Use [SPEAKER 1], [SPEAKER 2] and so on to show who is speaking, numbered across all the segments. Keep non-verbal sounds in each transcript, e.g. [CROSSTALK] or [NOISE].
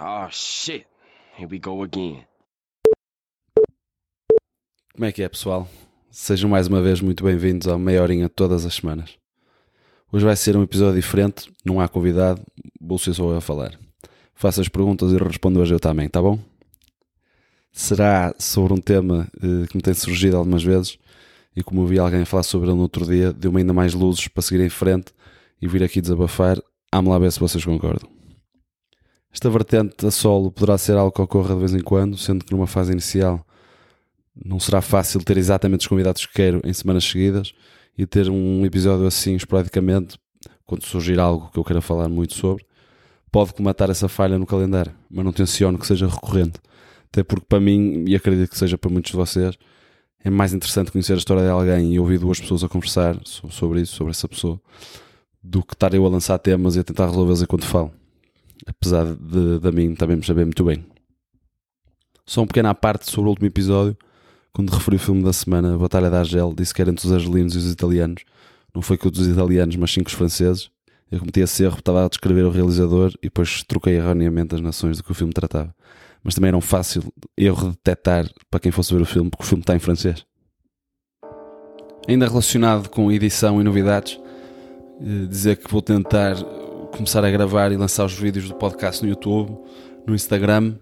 [SPEAKER 1] Oh shit. Here we go again.
[SPEAKER 2] Como é que é, pessoal? Sejam mais uma vez muito bem-vindos ao Meia Horinha todas as semanas. Hoje vai ser um episódio diferente, não há convidado, vou ser só eu a falar. Faço as perguntas e respondo hoje eu também, tá bom? Será sobre um tema eh, que me tem surgido algumas vezes e como ouvi alguém falar sobre ele no outro dia, deu-me ainda mais luzes para seguir em frente e vir aqui desabafar. Vamos lá ver se vocês concordam. Esta vertente a solo poderá ser algo que ocorra de vez em quando, sendo que numa fase inicial não será fácil ter exatamente os convidados que quero em semanas seguidas e ter um episódio assim esporadicamente, quando surgir algo que eu queira falar muito sobre, pode comatar essa falha no calendário, mas não tenciono que seja recorrente. Até porque para mim, e acredito que seja para muitos de vocês, é mais interessante conhecer a história de alguém e ouvir duas pessoas a conversar sobre isso, sobre essa pessoa, do que estar eu a lançar temas e a tentar resolvê-los enquanto falo. Apesar de, de, mim também me saber muito bem. Só um pequeno à parte sobre o último episódio, quando referi o filme da semana, a Batalha da Argel, disse que era entre os argelinos e os italianos. Não foi que o dos italianos, mas sim os franceses. Eu cometi esse erro, estava a descrever o realizador e depois troquei erroneamente as nações do que o filme tratava. Mas também era um fácil erro de detectar para quem fosse ver o filme, porque o filme está em francês. Ainda relacionado com edição e novidades, eh, dizer que vou tentar começar a gravar e lançar os vídeos do podcast no YouTube, no Instagram.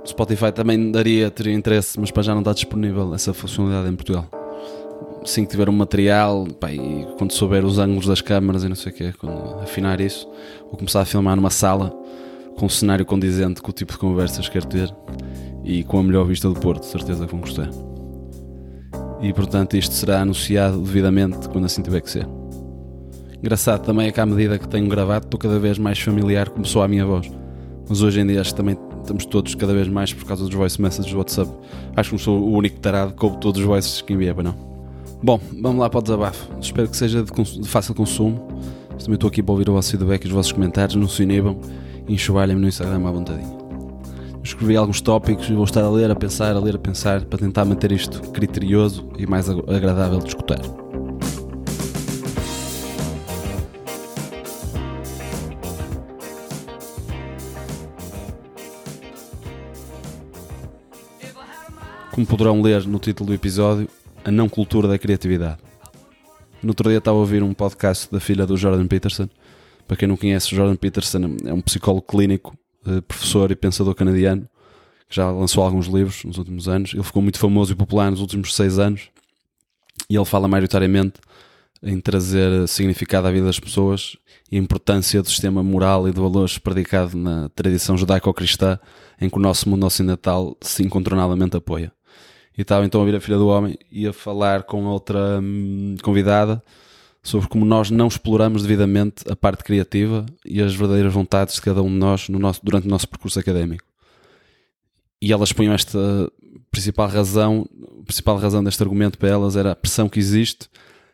[SPEAKER 2] No Spotify também daria, teria interesse, mas para já não está disponível essa funcionalidade em Portugal. Assim que tiver um material, pá, e quando souber os ângulos das câmaras e não sei o quê, quando afinar isso, vou começar a filmar numa sala com um cenário condizente com o tipo de conversas que quero ter e com a melhor vista do Porto, certeza que vão gostar. E portanto isto será anunciado devidamente quando assim tiver que ser. Engraçado também é que à medida que tenho gravado estou cada vez mais familiar como sou a minha voz. Mas hoje em dia acho que também estamos todos cada vez mais por causa dos voice messages do WhatsApp. Acho que não sou o único tarado que ouve todos os voices que envia, para não. Bom, vamos lá para o desabafo. Espero que seja de, de fácil consumo. Também estou aqui para ouvir o vosso feedback e os vossos comentários. Não se inibam e enxovalhem-me no Instagram à vontadinha. Escrevi alguns tópicos e vou estar a ler, a pensar, a ler, a pensar para tentar manter isto criterioso e mais agradável de escutar. Como poderão ler no título do episódio, a não cultura da criatividade. No outro dia estava a ouvir um podcast da filha do Jordan Peterson. Para quem não conhece, Jordan Peterson é um psicólogo clínico, eh, professor e pensador canadiano, que já lançou alguns livros nos últimos anos. Ele ficou muito famoso e popular nos últimos seis anos e ele fala maioritariamente em trazer significado à vida das pessoas e a importância do sistema moral e de valores predicado na tradição judaico-cristã em que o nosso mundo ocidental se incontornadamente apoia e estava então a ouvir a filha do homem e a falar com outra hum, convidada sobre como nós não exploramos devidamente a parte criativa e as verdadeiras vontades de cada um de nós no nosso, durante o nosso percurso académico. E elas punham esta principal razão, a principal razão deste argumento para elas era a pressão que existe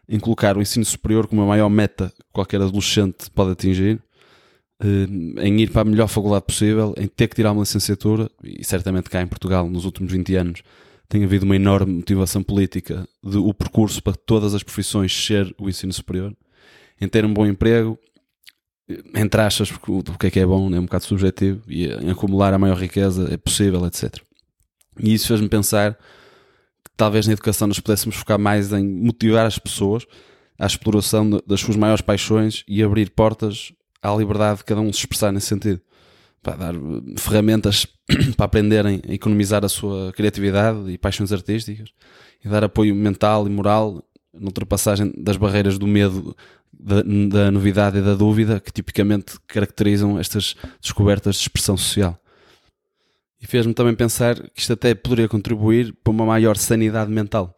[SPEAKER 2] em colocar o ensino superior como a maior meta que qualquer adolescente pode atingir, hum, em ir para a melhor faculdade possível, em ter que tirar uma licenciatura, e certamente cá em Portugal, nos últimos 20 anos, tem havido uma enorme motivação política de o percurso para todas as profissões ser o ensino superior, em ter um bom emprego, entre achas o que é que é bom, é um bocado subjetivo, e em acumular a maior riqueza é possível, etc. E isso fez-me pensar que talvez na educação nós pudéssemos focar mais em motivar as pessoas à exploração das suas maiores paixões e abrir portas à liberdade de cada um se expressar nesse sentido para dar ferramentas [CLEARS THROAT] para aprenderem a economizar a sua criatividade e paixões artísticas e dar apoio mental e moral na ultrapassagem das barreiras do medo, da, da novidade e da dúvida que tipicamente caracterizam estas descobertas de expressão social. E fez-me também pensar que isto até poderia contribuir para uma maior sanidade mental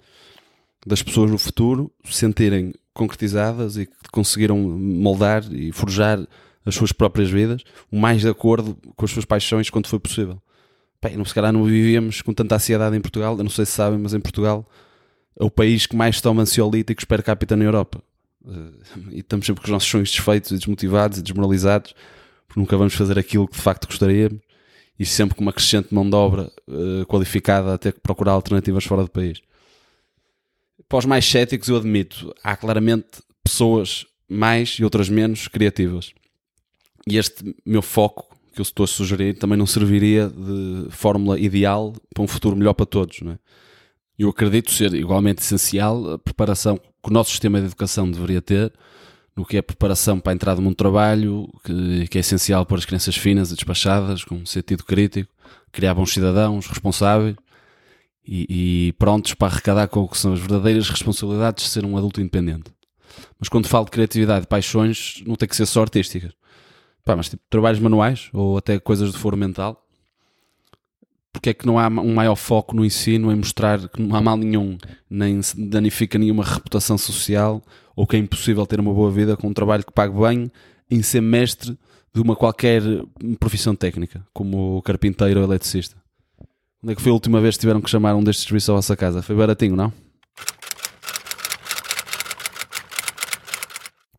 [SPEAKER 2] das pessoas no futuro se sentirem concretizadas e que conseguiram moldar e forjar as suas próprias vidas, o mais de acordo com as suas paixões quanto foi possível. Bem, se calhar não vivíamos com tanta ansiedade em Portugal, eu não sei se sabem, mas em Portugal é o país que mais toma ansiolíticos per capita na Europa. Eh, e estamos sempre com os nossos sonhos desfeitos e desmotivados e desmoralizados, porque nunca vamos fazer aquilo que de facto gostaríamos, e sempre com uma crescente mão de obra uh, qualificada a ter que procurar alternativas fora do país. Para os mais céticos, eu admito, há claramente pessoas mais e outras menos criativas. E este meu foco que eu estou a sugerir também não serviria de fórmula ideal para um futuro melhor para todos. Não é? Eu acredito ser igualmente essencial a preparação que o nosso sistema de educação deveria ter, no que é preparação para a entrada no mundo do trabalho, que, que é essencial para as crianças finas e despachadas, com um sentido crítico, criar bons cidadãos responsáveis e, e prontos para arrecadar com o que são as verdadeiras responsabilidades de ser um adulto independente. Mas quando falo de criatividade e paixões, não tem que ser só artísticas. Pá, mas tipo, trabalhos manuais ou até coisas de foro mental. Porque é que não há um maior foco no ensino em mostrar que não há mal nenhum, nem danifica nenhuma reputação social ou que é impossível ter uma boa vida com um trabalho que pague bem em ser mestre de uma qualquer profissão técnica, como carpinteiro ou eletricista. Onde é que foi a última vez que tiveram que chamar um destes serviços à vossa casa? Foi baratinho, não?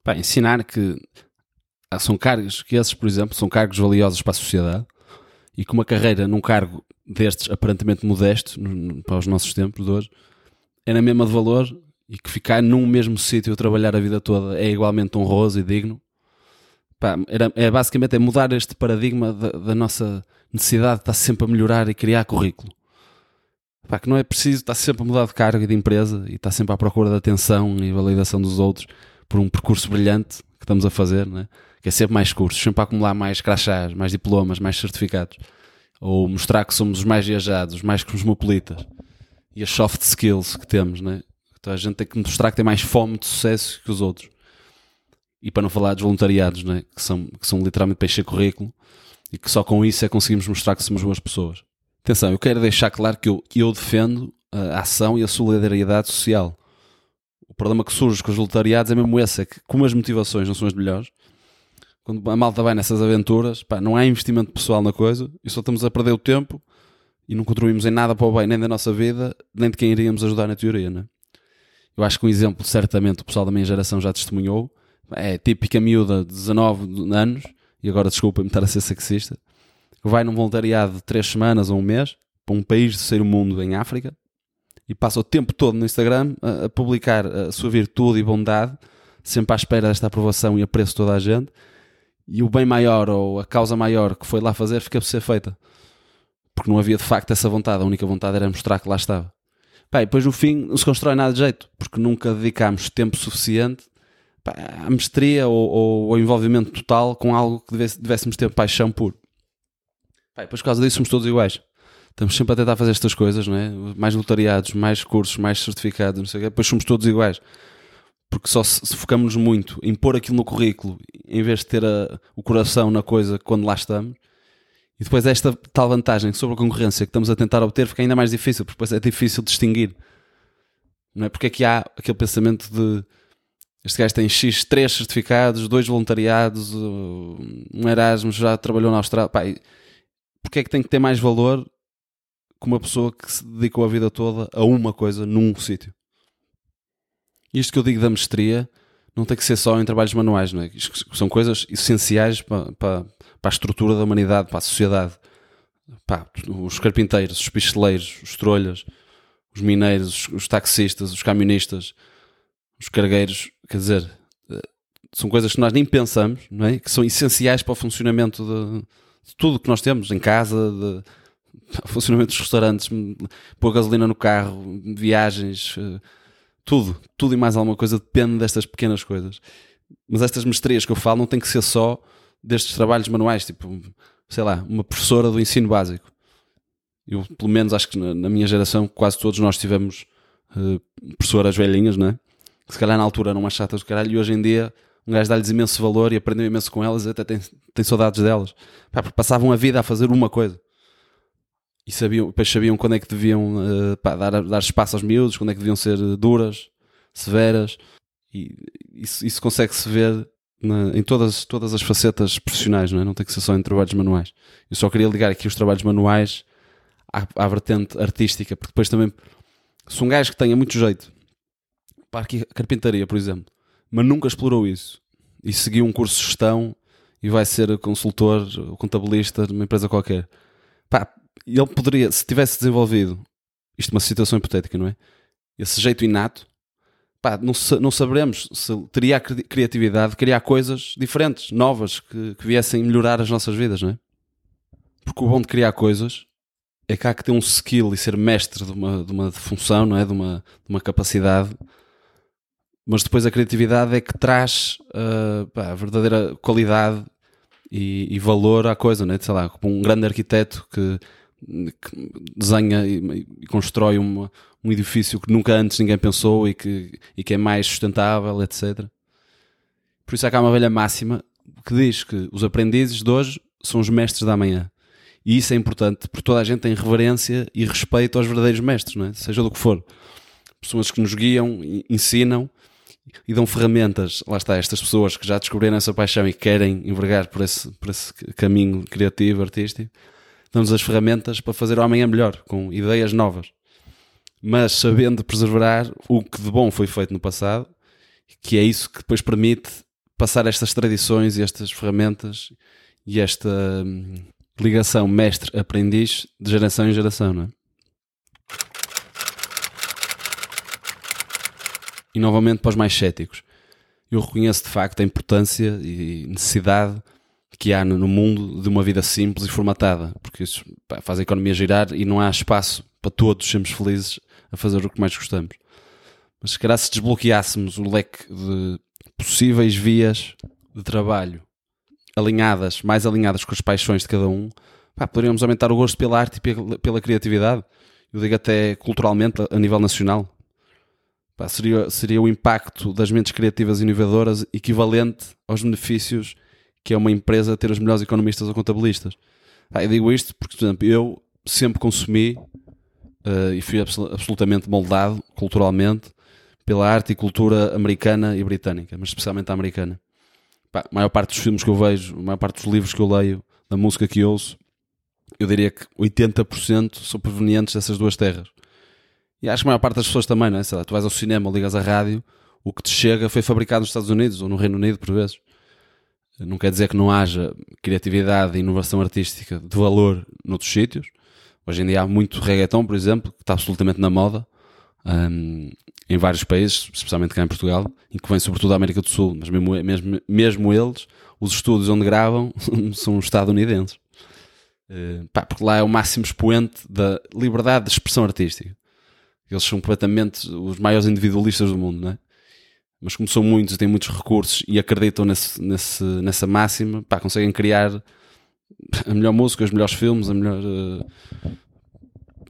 [SPEAKER 2] Pá, ensinar que são cargos que esses, por exemplo, são cargos valiosos para a sociedade e que uma carreira num cargo destes aparentemente modesto para os nossos tempos de hoje é na mesma de valor e que ficar num mesmo sítio a trabalhar a vida toda é igualmente honroso e digno. Pá, era, é basicamente é mudar este paradigma da, da, nossa necessidade de estar sempre a melhorar e criar currículo. Pá, que não é preciso estar sempre a mudar de cargo e de empresa e estar sempre à procura da atenção e validação dos outros por um percurso brilhante que estamos a fazer, né? Que é sempre mais cursos, sempre a acumular mais crachás, mais diplomas, mais certificados, ou mostrar que somos os mais viajados, os mais cosmopolitas e as soft skills que temos, né? Então a gente tem que mostrar que tem mais fome de sucesso que os outros. E para não falar dos voluntariados, né? que, são, que são literalmente para encher currículo e que só com isso é conseguimos mostrar que somos boas pessoas. Atenção, eu quero deixar claro que eu, eu defendo a ação e a solidariedade social. O problema que surge com os voluntariados é mesmo esse, é que como as motivações não são as melhores, quando a malta vai nessas aventuras, pá, não há investimento pessoal na coisa e só estamos a perder o tempo e não contribuímos em nada para o bem, nem da nossa vida, nem de quem iríamos ajudar na teoria, né? Eu acho que um exemplo, certamente, o pessoal da minha geração já testemunhou, é típica miúda de 19 anos, e agora desculpa-me estar a ser sexista, que vai num voluntariado de 3 semanas ou um mês, para um país do terceiro mundo em África, e passa o tempo todo no Instagram a, a publicar a sua virtude e bondade, sempre à espera desta aprovação e apreço de toda a gente, e o bem maior ou a causa maior que foi lá fazer fica por ser feita. Porque não havia de facto essa vontade, a única vontade era mostrar que lá estava. Pá, e depois no fim não se constrói nada de jeito, porque nunca dedicámos tempo suficiente pá, à mestria ou, ou ao envolvimento total com algo que devêssemos ter paixão por. Pá, depois por causa disso somos todos iguais. Estamos sempre a tentar fazer estas coisas, não é? Mais voluntariados, mais cursos, mais certificados, não sei o quê. Depois somos todos iguais porque só se, focamos muito em pôr aquilo no currículo em vez de ter a, o coração na coisa quando lá estamos. E depois esta tal vantagem sobre a concorrência que estamos a tentar obter fica ainda mais difícil, porque depois é difícil distinguir. Não é? Porque é que há aquele pensamento de este gajo tem X, 3 certificados, dois voluntariados, um Erasmus, já trabalhou na Austrália. Pá, porque é que tem que ter mais valor que uma pessoa que se dedicou a vida toda a uma coisa num sítio? Isto que eu digo da mestria não tem que ser só em trabalhos manuais, não é? Isto são coisas essenciais para, para, para a estrutura da humanidade, para a sociedade. Pá, os carpinteiros, os pisteleiros, os trolhas, os mineiros, os, os taxistas, os camionistas, os cargueiros, quer dizer, eh, são coisas que nós nem pensamos, não é? Que são essenciais para o funcionamento de, de tudo que nós temos em casa, de, funcionamento dos restaurantes, pôr gasolina no carro, viagens, eh, tudo, tudo e mais alguma coisa depende destas pequenas coisas. Mas estas mestrias que eu falo não tem que ser só destes trabalhos manuais, tipo, sei lá, uma professora do ensino básico. Eu, pelo menos, acho que na, minha geração, quase todos nós tivemos uh, professoras velhinhas, né? Que se calhar na altura eram umas chatas do caralho e hoje em dia um gajo dá-lhes imenso valor e aprendeu imenso com elas até tem, tem saudades delas. Pá, porque passavam a vida a fazer uma coisa e sabiam, depois sabiam quando é que deviam uh, pá, dar, dar espaço aos miúdos, quando é que deviam ser duras, severas, e isso, isso consegue-se ver na, em todas, todas as facetas profissionais, não é? Não tem que ser só em trabalhos manuais. Eu só queria ligar aqui os trabalhos manuais à, à vertente artística, porque depois também, se um gajo que tenha muito jeito para a carpintaria, por exemplo, mas nunca explorou isso e seguiu um curso de gestão e vai ser consultor ou contabilista de uma empresa qualquer, pá, ele poderia, se tivesse desenvolvido, isto é uma situação hipotética, não é? Esse jeito inato, pá, não, não saberemos se teria a criatividade de criar coisas diferentes, novas, que, que viessem melhorar as nossas vidas, não é? Porque o bom de criar coisas é que há que ter um skill e ser mestre de uma, de uma função, não é? De uma, de uma capacidade. Mas depois a criatividade é que traz uh, pá, a verdadeira qualidade e, e, valor à coisa, não é? Sei lá, um grande arquiteto que, que desenha e, constrói uma, um edifício que nunca antes ninguém pensou e que, e que é mais sustentável, etc. Por isso há cá uma velha máxima que diz que os aprendizes de hoje são os mestres da manhã. E isso é importante porque toda a gente tem reverência e respeito aos verdadeiros mestres, é? seja do que for. Pessoas que nos guiam, ensinam e dão ferramentas. Lá está, estas pessoas que já descobriram essa paixão e querem envergar por esse, por esse caminho criativo, artístico, dão-nos as ferramentas para fazer o amanhã melhor, com ideias novas. Mas sabendo preservar o que de bom foi feito no passado, que é isso que depois permite passar estas tradições e estas ferramentas e esta hum, ligação mestre-aprendiz de geração em geração, não é? E novamente para os mais céticos, eu reconheço de facto a importância e necessidade que há no mundo de uma vida simples e formatada, porque isso pá, faz a economia girar e não há espaço para todos sermos felizes a fazer o que mais gostamos. Mas se calhar se desbloqueássemos o leque de possíveis vias de trabalho alinhadas, mais alinhadas com as paixões de cada um, pá, poderíamos aumentar o gosto pela arte e pela, pela criatividade. Eu digo até culturalmente, a nível nacional. Pá, seria, seria o impacto das mentes criativas e inovadoras equivalente aos benefícios que é uma empresa ter os melhores economistas ou contabilistas. Pá, eu digo isto porque, por exemplo, eu sempre consumi uh, e fui absolutamente moldado culturalmente pela arte e cultura americana e britânica, mas especialmente a americana pá, a maior parte dos filmes que eu vejo, a maior parte dos livros que eu leio, da música que ouço, eu diria que 80% são provenientes dessas duas terras. E acho que a maior parte das pessoas também, não é? Sei lá, tu vais ao cinema, ligas à rádio, o que te chega foi fabricado nos Estados Unidos ou no Reino Unido, por vezes. Não quer dizer que não haja criatividade e inovação artística de valor noutros sítios. Hoje em dia há muito reggaeton, por exemplo, que está absolutamente na moda um, em vários países, especialmente cá em Portugal, e que vem sobretudo da América do Sul, mas mesmo, mesmo, mesmo eles, os estúdios onde gravam [LAUGHS] são estadunidenses. Uh, pá, porque lá é o máximo expoente da liberdade de expressão artística. Eles são completamente os maiores individualistas do mundo, não é? Mas como são muitos e têm muitos recursos e acreditam nesse, nesse, nessa máxima, pá, conseguem criar a melhor música, os melhores filmes, a melhor, uh,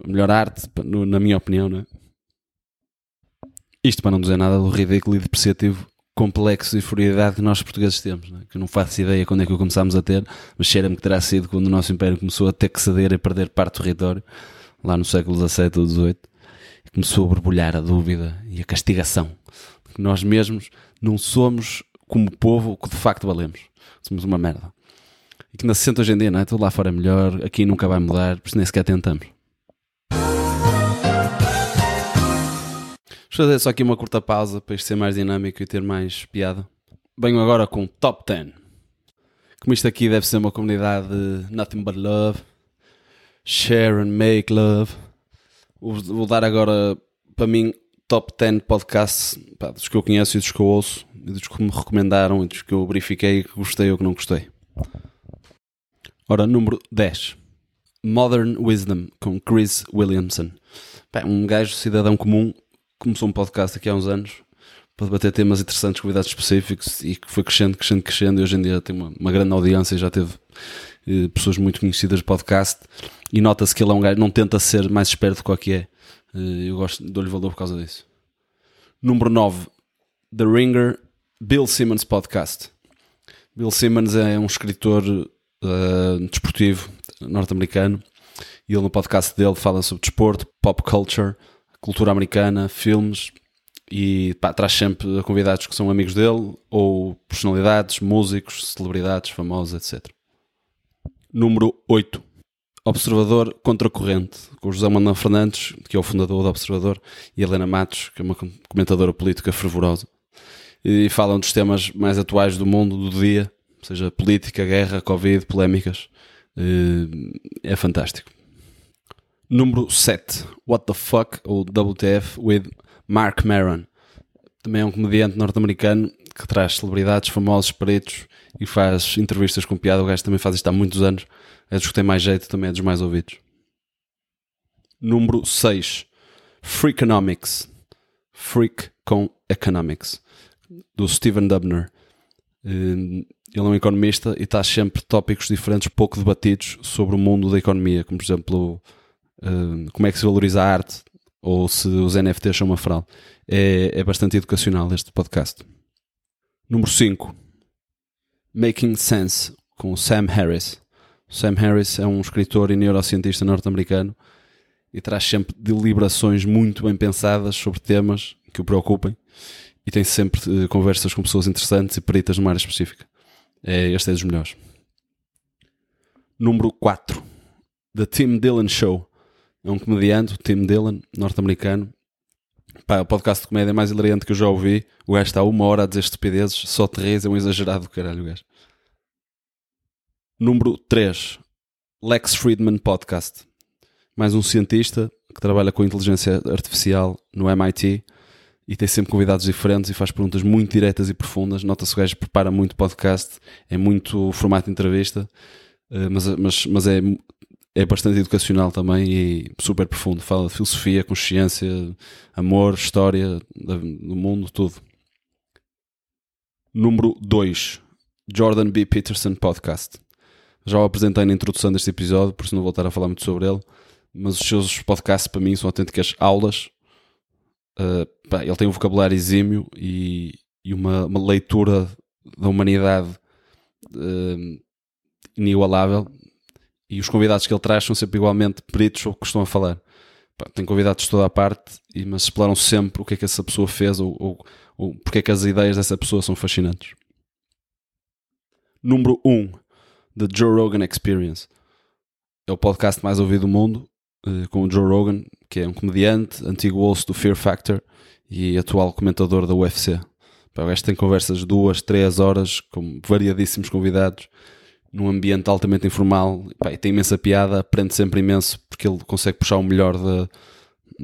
[SPEAKER 2] a melhor arte, na minha opinião, não é? Isto para não dizer nada do ridículo e depreciativo complexo e furiedade que nós portugueses temos, né? que não faço ideia quando é que o começámos a ter, mas cheira-me que terá sido quando o nosso Império começou a ter que ceder e perder parte do território, lá no século XVII ou XVIII, começou a borbulhar a dúvida e a castigação, nós mesmos não somos como povo o que de facto valemos, somos uma merda. E que ainda se sente hoje em dia, não é? Tudo lá fora é melhor, aqui nunca vai mudar, por isso nem sequer tentamos. Vamos fazer só aqui uma curta pausa para isto ser mais dinâmico e ter mais piada. Venho agora com Top 10. Como isto aqui deve ser uma comunidade de nothing but love, share and make love. Vou dar agora, para mim, top 10 podcasts pá, dos que eu conheço e dos que eu ouço, e dos que me recomendaram e dos que eu verifiquei que gostei ou que não gostei. Ora, número 10. Modern Wisdom, com Chris Williamson. Um gajo cidadão comum começou um podcast aqui há uns anos para debater temas interessantes, convidados específicos e que foi crescendo, crescendo, crescendo e hoje em dia tem uma, uma grande audiência e já teve eh, pessoas muito conhecidas de podcast e nota-se que ele é um gajo, não tenta ser mais esperto do que é. Eh, eu gosto, dou-lhe valor por causa disso. Número 9, The Ringer, Bill Simmons Podcast. Bill Simmons é um escritor uh, desportivo norte-americano e ele no podcast dele fala sobre desporto, pop culture, cultura americana, filmes e pá, traz sempre convidados que são amigos dele ou personalidades, músicos, celebridades, famosos, etc. Número 8. Observador Contracorrente, com José Manuel Fernandes, que é o fundador do Observador, e Helena Matos, que é uma comentadora política fervorosa. E falam dos temas mais atuais do mundo, do dia, seja política, guerra, Covid, polémicas. É fantástico. Número 7, What the Fuck, ou WTF, with Mark Maron. Também é um comediante norte-americano que traz celebridades, famosos, peritos e faz entrevistas com piada. O gajo também faz isto há muitos anos. É dos que tem mais jeito, também é dos mais ouvidos. Número 6. Freakonomics. Freak com Economics. Do Steven Dubner. Hum, ele é um economista e traz sempre tópicos diferentes, pouco debatidos, sobre o mundo da economia, como por exemplo hum, como é que se valoriza a arte ou se os NFTs são uma fraude. É, é bastante educacional este podcast. Número 5. Making Sense, com Sam Harris. Sam Harris é um escritor e neurocientista norte-americano e traz sempre deliberações muito bem pensadas sobre temas que o preocupem e tem sempre uh, conversas com pessoas interessantes e peritas numa área específica. É, este é dos melhores. Número 4. The Tim Dillon Show. É um comediante, Tim Dillon, norte-americano. Pá, é o podcast de comédia mais hilariante que eu já ouvi. O gajo está uma hora a dizer estupidezes, só terreis, é um exagerado do caralho o gajo. Número 3. Lex Friedman Podcast. Mais um cientista que trabalha com inteligência artificial no MIT e tem sempre convidados diferentes e faz perguntas muito diretas e profundas. Nota-se que o gajo prepara muito podcast, é muito formato de entrevista, eh, mas, mas, mas é, é bastante educacional também e super profundo. Fala de filosofia, consciência, amor, história do mundo, tudo. Número 2. Jordan B. Peterson Podcast. Já o apresentei na introdução deste episódio, por isso não vou a falar muito sobre ele. Mas os seus podcasts para mim são autênticas aulas Uh, pá, ele tem um vocabulário exímio e, e uma, uma, leitura da humanidade uh, inigualável. E os convidados que ele traz são sempre igualmente peritos ou que estão a falar. Tem convidados de toda a parte, mas exploram sempre o que é que essa pessoa fez ou, ou, ou porque é que as ideias dessa pessoa são fascinantes. Número 1 um, The Joe Rogan Experience. É o podcast mais ouvido do mundo eh, com o Joe Rogan, que é um comediante, antigo host do Fear Factor e atual comentador da UFC. o gajo tem conversas duas, três horas com variadíssimos convidados num ambiente altamente informal pá, e tem imensa piada, aprende sempre imenso porque ele consegue puxar o melhor de,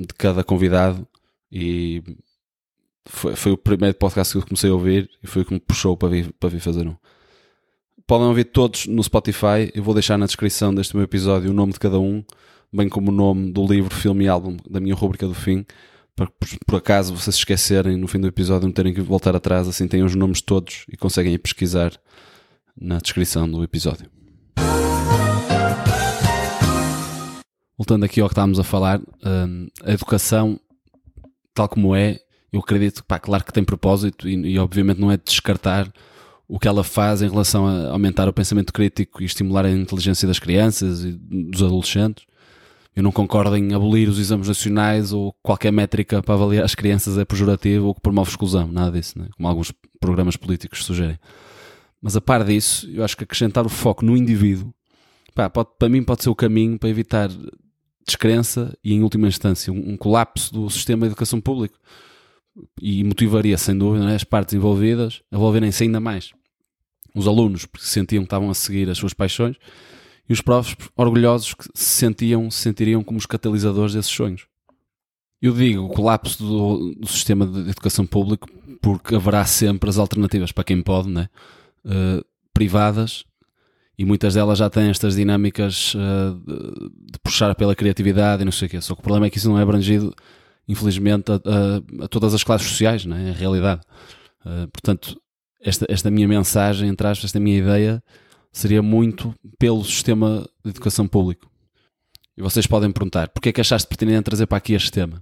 [SPEAKER 2] de cada convidado. E foi, foi, o primeiro podcast que eu comecei a ouvir e foi o que me puxou para vir, para vir fazer um. Podem ouvir todos no Spotify, eu vou deixar na descrição deste meu episódio o nome de cada um bem como o nome do livro, filme e álbum da minha rubrica do fim, para por, por acaso vocês se esquecerem no fim do episódio não terem que voltar atrás, assim têm os nomes todos e conseguem ir pesquisar na descrição do episódio. Voltando aqui ao que estávamos a falar, hum, a educação, tal como é, eu acredito, pá, claro que tem propósito e, e obviamente não é de descartar o que ela faz em relação a aumentar o pensamento crítico e estimular a inteligência das crianças e dos adolescentes, eu não concordo em abolir os exames nacionais ou qualquer métrica para avaliar as crianças é pejorativo ou que promove exclusão, nada disso, né? como alguns programas políticos sugerem. Mas a par disso, eu acho que acrescentar o foco no indivíduo, pá, pode, para mim pode ser o caminho para evitar descrença e, em última instância, um, um colapso do sistema de educação público. E motivaria, sem dúvida, né, as partes envolvidas a envolverem-se ainda mais. Os alunos, porque sentiam que estavam a seguir as suas paixões, e os profs orgulhosos que se sentiam, se sentiriam como os catalisadores desses sonhos. Eu digo o colapso do, do sistema de educação público porque haverá sempre as alternativas para quem pode, né? Uh, privadas, e muitas delas já têm estas dinâmicas uh, de, de, puxar pela criatividade e não sei o quê. Só que o problema é que isso não é abrangido, infelizmente, a, a, a todas as classes sociais, né? é realidade. Uh, portanto, esta, esta minha mensagem, entre aspas, esta minha ideia seria muito pelo sistema de educação público. E vocês podem perguntar, porquê é que achaste pertinente trazer para aqui este tema?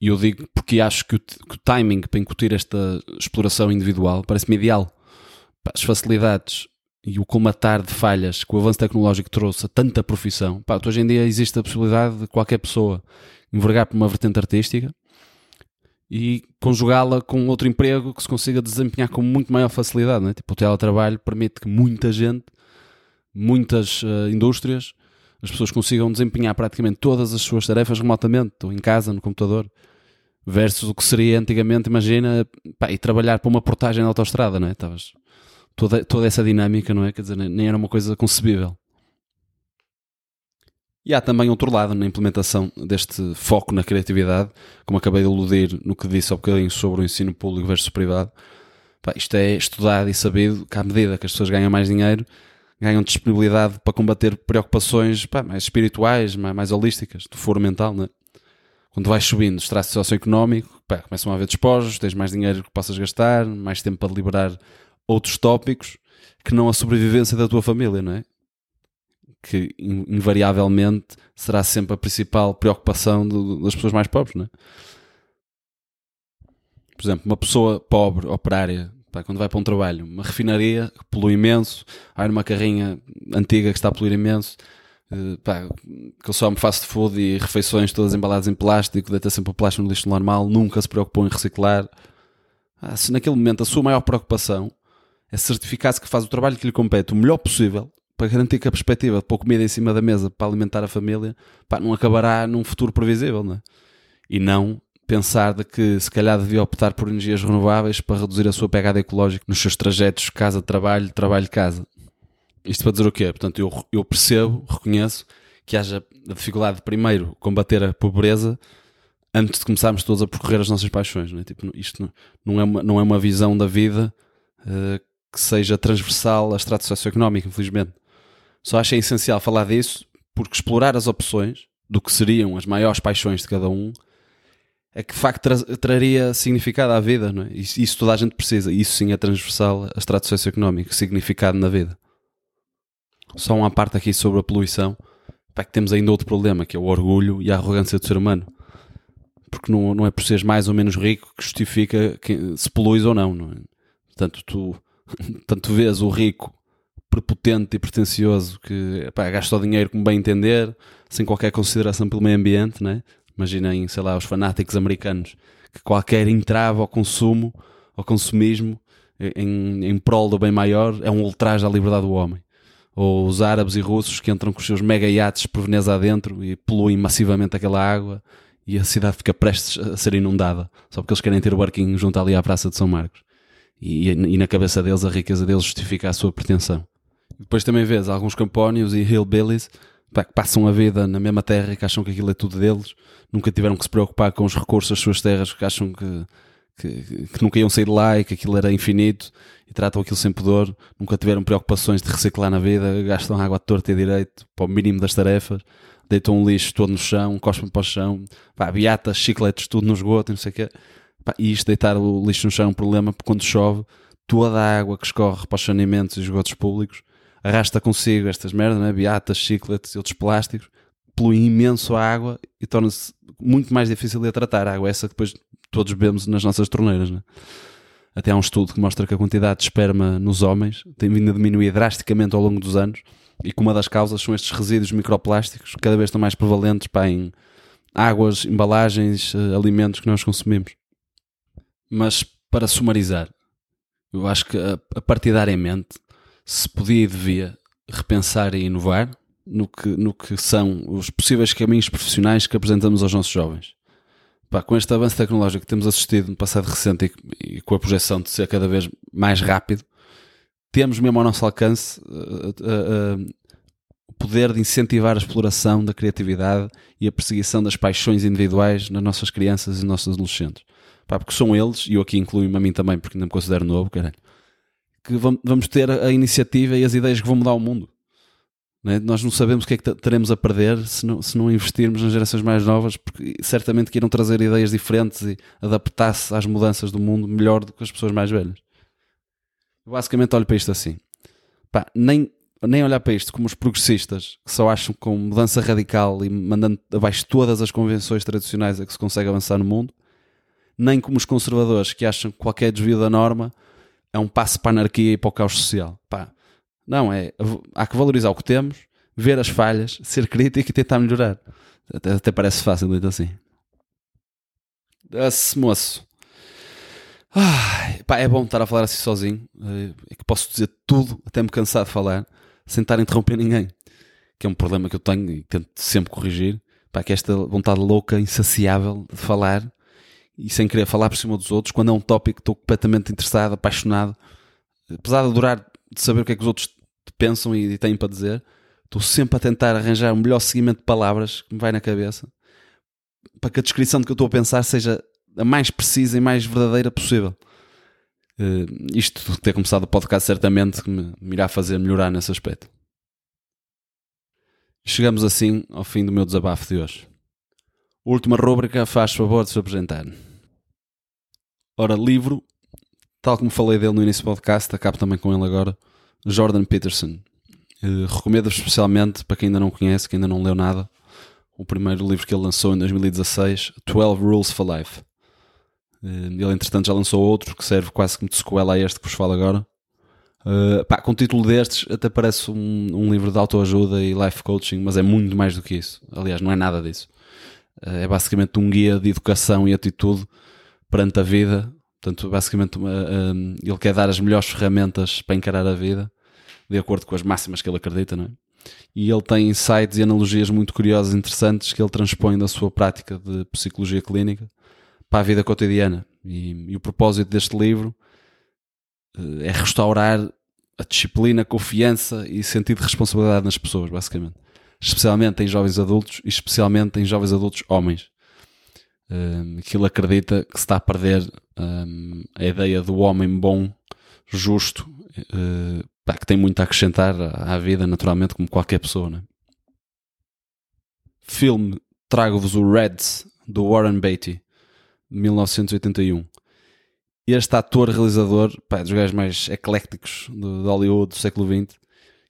[SPEAKER 2] E eu digo porque acho que o, que o timing para incutir esta exploração individual parece-me ideal. As facilidades e o colmatar de falhas que o avanço tecnológico trouxe a tanta profissão. Pá, hoje em dia existe a possibilidade de qualquer pessoa envergar por uma vertente artística e conjugá-la com outro emprego que se consiga desempenhar com muito maior facilidade. Né? Tipo, o teletrabalho permite que muita gente, muitas uh, indústrias, as pessoas consigam desempenhar praticamente todas as suas tarefas remotamente, ou em casa, no computador, versus o que seria antigamente, imagina, pá, e trabalhar para uma portagem de autostrada, não é? Estavas, toda, toda essa dinâmica, não é? Quer dizer, nem era uma coisa concebível. E há também outro lado na implementação deste foco na criatividade, como acabei de aludir no que disse há bocadinho sobre o ensino público versus privado, Pá, isto é estudado e sabido que à medida que as pessoas ganham mais dinheiro, ganham disponibilidade para combater preocupações pá, mais espirituais, mais, mais holísticas, do foro mental, né? Quando vais subindo o estrato socioeconómico, pá, começam a haver despojos, tens mais dinheiro que possas gastar, mais tempo para liberar outros tópicos que não a sobrevivência da tua família, não é? Que invariavelmente será sempre a principal preocupação do, das pessoas mais pobres, não é? Por exemplo, uma pessoa pobre, operária, pá, quando vai para um trabalho, uma refinaria que polui imenso, vai numa carrinha antiga que está a poluir imenso, uh, pá, consome fast food e refeições todas embaladas em plástico, deita sempre o plástico no lixo normal, nunca se preocupou em reciclar. Ah, se naquele momento a sua maior preocupação é certificar-se que faz o trabalho que lhe compete o melhor possível para garantir que a perspectiva de pôr comida em cima da mesa para alimentar a família pá, não acabará num futuro previsível, não é? E não pensar de que se calhar devia optar por energias renováveis para reduzir a sua pegada ecológica nos seus trajetos casa-trabalho, trabalho-casa. Isto para dizer o quê? Portanto, eu, eu percebo, reconheço que haja a dificuldade de primeiro combater a pobreza antes de começarmos todos a percorrer as nossas paixões. Não é? Tipo, isto não é, uma, não é uma visão da vida uh, que seja transversal a estrato socioeconómico, infelizmente. Só acho é essencial falar disso porque explorar as opções do que seriam as maiores paixões de cada um é que de facto tra traria significado à vida, não é? Isso, isso, toda a gente precisa. Isso sim é transversal a estrato socioeconómico, significado na vida. Só uma parte aqui sobre a poluição. É que temos ainda outro problema, que é o orgulho e a arrogância do ser humano. Porque não, não é por seres mais ou menos rico que justifica se poluis ou não. não é? Portanto, tu, [LAUGHS] tanto vês o rico prepotente e pretencioso que pá, gasta o dinheiro como bem entender, sem qualquer consideração pelo meio ambiente, né? Imaginem, sei lá, os fanáticos americanos que qualquer entrave ao consumo, ao consumismo, em, em prol do bem maior, é um ultraje à liberdade do homem. Ou os árabes e russos que entram com os seus mega iates por Veneza adentro e poluem massivamente aquela água e a cidade fica prestes a ser inundada, só porque eles querem ter o barquinho junto ali à Praça de São Marcos. E, e na cabeça deles a riqueza deles justifica a sua pretensão. Depois também vês alguns campónios e hillbillies pá, que passam a vida na mesma terra e que acham que aquilo é tudo deles, nunca tiveram que se preocupar com os recursos das suas terras, que acham que, que, que nunca iam sair de lá e que aquilo era infinito e tratam aquilo sem pudor, nunca tiveram preocupações de reciclar na vida, gastam água à torta e direito para o mínimo das tarefas, deitam um lixo todo no chão, cospem para o chão, pá, beatas, chicletes, tudo no esgoto não sei o quê. Pá, e isto deitar o lixo no chão é um problema porque quando chove, toda a água que escorre para os saneamentos e esgotos públicos arrasta consigo estas merdas, né? beatas, chicletes e outros plásticos, polui imenso a água e torna-se muito mais difícil de tratar. A água essa que depois todos bebemos nas nossas torneiras. Né? Até há um estudo que mostra que a quantidade de esperma nos homens tem vindo a diminuir drasticamente ao longo dos anos e que uma das causas são estes resíduos microplásticos que cada vez estão mais prevalentes pá, em águas, embalagens, eh, alimentos que nós consumimos. Mas para sumarizar, eu acho que a partidariamente se podia e devia repensar e inovar no que, no que são os possíveis caminhos profissionais que apresentamos aos nossos jovens. Pá, com este avanço tecnológico que temos assistido no passado recente e, e, com a projeção de ser cada vez mais rápido, temos mesmo ao nosso alcance uh, uh, uh, o poder de incentivar a exploração da criatividade e a perseguição das paixões individuais nas nossas crianças e nossos adolescentes. Pá, porque são eles, e eu aqui incluo-me a mim também, porque ainda me considero novo, caralho que vamos ter a iniciativa e as ideias que vão mudar o mundo. Não é? Nós não sabemos o que é que teremos a perder se não, se não investirmos nas gerações mais novas, porque certamente que irão trazer ideias diferentes e adaptar-se às mudanças do mundo melhor do que as pessoas mais velhas. Eu basicamente olho para isto assim. Pá, nem, nem olhar para isto como os progressistas, que só acham com mudança radical e mandando abaixo todas as convenções tradicionais a que se consegue avançar no mundo, nem como os conservadores que acham que qualquer desvio da norma é um passo para a anarquia e para o caos social. Pá, não, é, há que valorizar o que temos, ver as falhas, ser crítico e tentar melhorar. Até, até parece fácil, muito assim. Esse moço. Pá, é bom estar a falar assim sozinho. Eh, é que posso dizer tudo, até me cansar de falar, sem estar a interromper ninguém. Que é um problema que eu tenho e tento sempre corrigir. Pá, que é esta vontade louca, insaciável de falar e sem querer falar por cima dos outros, quando é um tópico que estou completamente interessado, apaixonado, apesar de adorar de saber o que é que os outros pensam e têm para dizer, estou sempre a tentar arranjar o melhor seguimento de palavras que me vai na cabeça para que a descrição do que eu estou a pensar seja a mais precisa e mais verdadeira possível. Uh, isto ter começado o podcast certamente me, me irá fazer melhorar nesse aspecto. Chegamos assim ao fim do meu desabafo de hoje. Última rúbrica faz favor de se apresentar. Ora, livro, tal como falei dele no início do podcast, acabo também com ele agora, Jordan Peterson. Uh, recomendo especialmente para quem ainda não conhece, quem ainda não leu nada, o primeiro livro que ele lançou em 2016, 12 Rules for Life. Uh, ele, entretanto, já lançou outro que serve quase como de sequela a este que vos falo agora. Uh, pá, com o título destes, até parece um, um, livro de autoajuda e life coaching, mas é muito mais do que isso. Aliás, não é nada disso. Uh, é basicamente um guia de educação e atitude perante a vida. Portanto, basicamente, um, ele quer dar as melhores ferramentas para encarar a vida, de acordo com as máximas que ele acredita, não é? E ele tem insights e analogias muito curiosas e interessantes que ele transpõe da sua prática de psicologia clínica para a vida cotidiana. E, e o propósito deste livro uh, é restaurar a disciplina, a confiança e sentido de responsabilidade nas pessoas, basicamente. Especialmente em jovens adultos e especialmente em jovens adultos homens um, ele acredita que se está a perder um, a ideia do homem bom, justo, uh, pá, que tem muito a acrescentar à, vida, naturalmente, como qualquer pessoa. Né? Filme, trago-vos o Reds, do Warren Beatty, de 1981. Este ator realizador, é dos gajos mais eclécticos do, de Hollywood do século XX,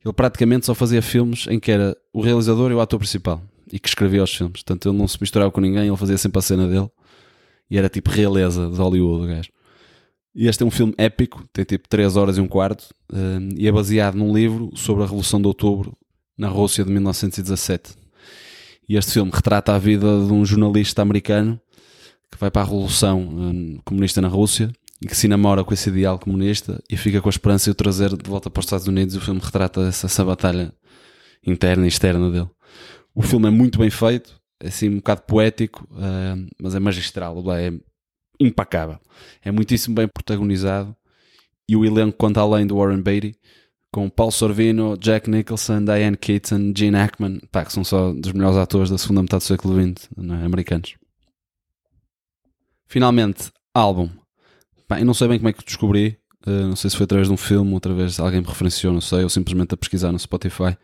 [SPEAKER 2] ele praticamente só fazia filmes em que era o realizador e o ator principal e que escrevia os filmes. Portanto, ele não se misturava com ninguém, ele fazia sempre a cena dele e era tipo realeza de Hollywood, o gajo. E este é um filme épico, tem tipo 3 horas e um quarto um, e é baseado num livro sobre a Revolução de Outubro na Rússia de 1917. E este filme retrata a vida de um jornalista americano que vai para a Revolução um, comunista na Rússia e que se namora com esse ideal comunista e fica com a esperança de o trazer de volta para os Estados Unidos. O filme retrata essa, essa batalha interna e externa dele. O filme é muito bem feito, é assim um bocado poético, uh, mas é magistral, é impacável. É muitíssimo bem protagonizado e o elenco conta além do Warren Beatty com Paul Sorvino, Jack Nicholson, Diane Keaton, Gene Hackman, pá, que são só dos melhores atores da segunda metade do século XX, é? americanos. Finalmente, álbum. Pá, eu não sei bem como é que descobri, uh, não sei se foi através de um filme, ou através de alguém me referenciou, não sei, ou simplesmente a pesquisar no Spotify.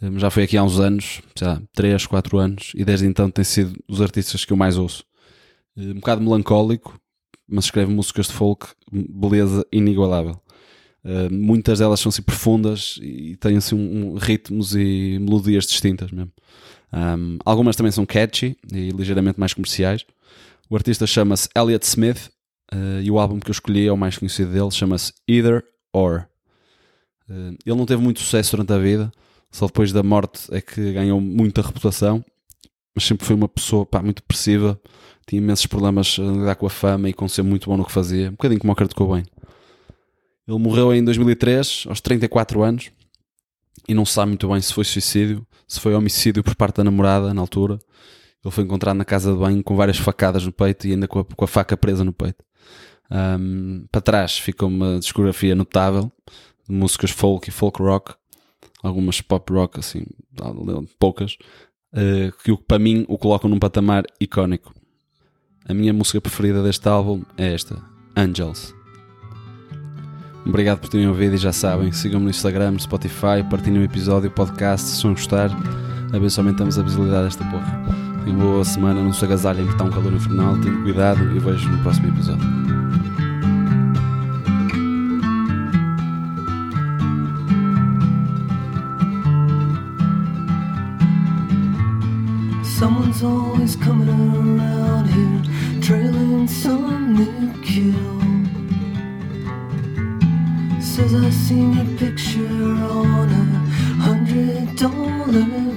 [SPEAKER 2] Um, já foi aqui há uns anos, já 3, 4 anos, e desde então tem sido dos artistas que eu mais ouço. Um bocado melancólico, mas escreve músicas de folk, beleza inigualável. Uh, muitas delas são assim profundas e têm assim um, um, ritmos e melodias distintas mesmo. Um, algumas também são catchy e ligeiramente mais comerciais. O artista chama-se Elliot Smith uh, e o álbum que eu escolhi é o mais conhecido dele, chama-se Either Or. Uh, ele não teve muito sucesso durante a vida, só depois da morte é que ganhou muita reputação, mas sempre foi uma pessoa pá, muito depressiva, tinha imensos problemas a lidar com a fama e com ser muito bom no que fazia, um bocadinho como o Kurt Cobain. Ele morreu em 2003, aos 34 anos, e não se sabe muito bem se foi suicídio, se foi homicídio por parte da namorada na altura. Ele foi encontrado na casa de banho com várias facadas no peito e ainda com a, com a faca presa no peito. Um, para trás ficou uma discografia notável de músicas folk e folk rock, algumas pop rock, assim, poucas, uh, que para mim o colocam num patamar icónico. A minha música preferida deste álbum é esta, Angels. Obrigado por terem ouvido e já sabem, sigam-me no Instagram, Spotify, partilhem o episódio, o podcast, se vão gostar, a ver se aumentamos a visibilidade desta porra. Tenham boa semana, não se agasalhem que está um calor infernal, tenham cuidado e vejo no próximo episódio. Someone's always coming around here, trailing some new kill. Says I seen your picture on a hundred dollar.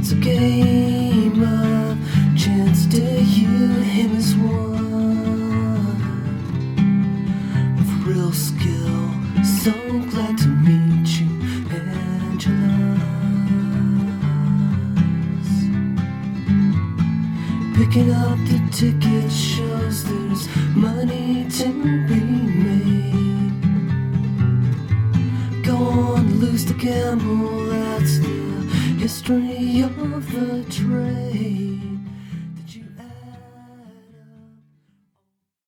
[SPEAKER 2] What's a game of chance to you? Him as one